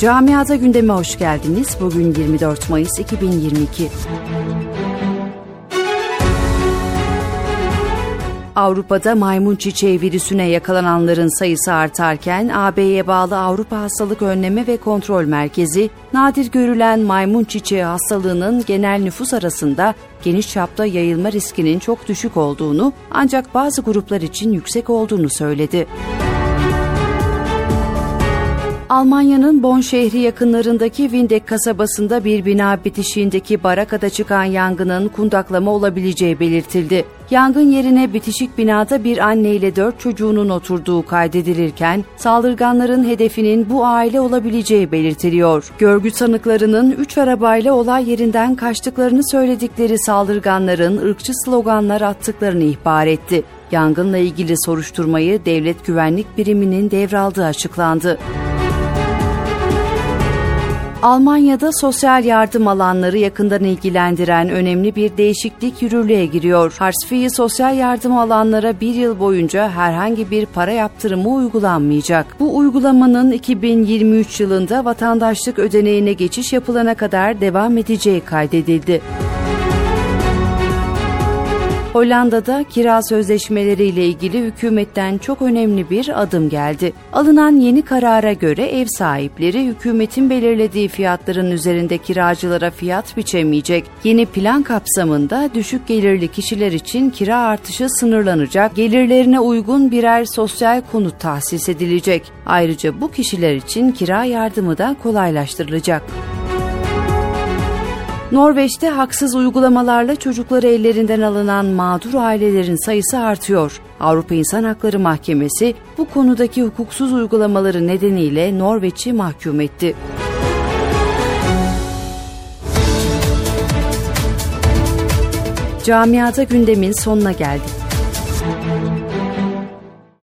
Camiada gündeme hoş geldiniz. Bugün 24 Mayıs 2022. Avrupa'da maymun çiçeği virüsüne yakalananların sayısı artarken AB'ye bağlı Avrupa Hastalık Önleme ve Kontrol Merkezi, nadir görülen maymun çiçeği hastalığının genel nüfus arasında geniş çapta yayılma riskinin çok düşük olduğunu ancak bazı gruplar için yüksek olduğunu söyledi. Almanya'nın Bonn şehri yakınlarındaki Windeck kasabasında bir bina bitişiğindeki barakada çıkan yangının kundaklama olabileceği belirtildi. Yangın yerine bitişik binada bir anne ile dört çocuğunun oturduğu kaydedilirken saldırganların hedefinin bu aile olabileceği belirtiliyor. Görgü tanıklarının üç arabayla olay yerinden kaçtıklarını söyledikleri saldırganların ırkçı sloganlar attıklarını ihbar etti. Yangınla ilgili soruşturmayı devlet güvenlik biriminin devraldığı açıklandı. Almanya'da sosyal yardım alanları yakından ilgilendiren önemli bir değişiklik yürürlüğe giriyor. Hartz sosyal yardım alanlara bir yıl boyunca herhangi bir para yaptırımı uygulanmayacak. Bu uygulamanın 2023 yılında vatandaşlık ödeneğine geçiş yapılana kadar devam edeceği kaydedildi. Hollanda'da kira sözleşmeleriyle ilgili hükümetten çok önemli bir adım geldi. Alınan yeni karara göre ev sahipleri hükümetin belirlediği fiyatların üzerinde kiracılara fiyat biçemeyecek. Yeni plan kapsamında düşük gelirli kişiler için kira artışı sınırlanacak, gelirlerine uygun birer sosyal konut tahsis edilecek. Ayrıca bu kişiler için kira yardımı da kolaylaştırılacak. Norveç'te haksız uygulamalarla çocukları ellerinden alınan mağdur ailelerin sayısı artıyor. Avrupa İnsan Hakları Mahkemesi bu konudaki hukuksuz uygulamaları nedeniyle Norveç'i mahkum etti. Camiata gündemin sonuna geldik.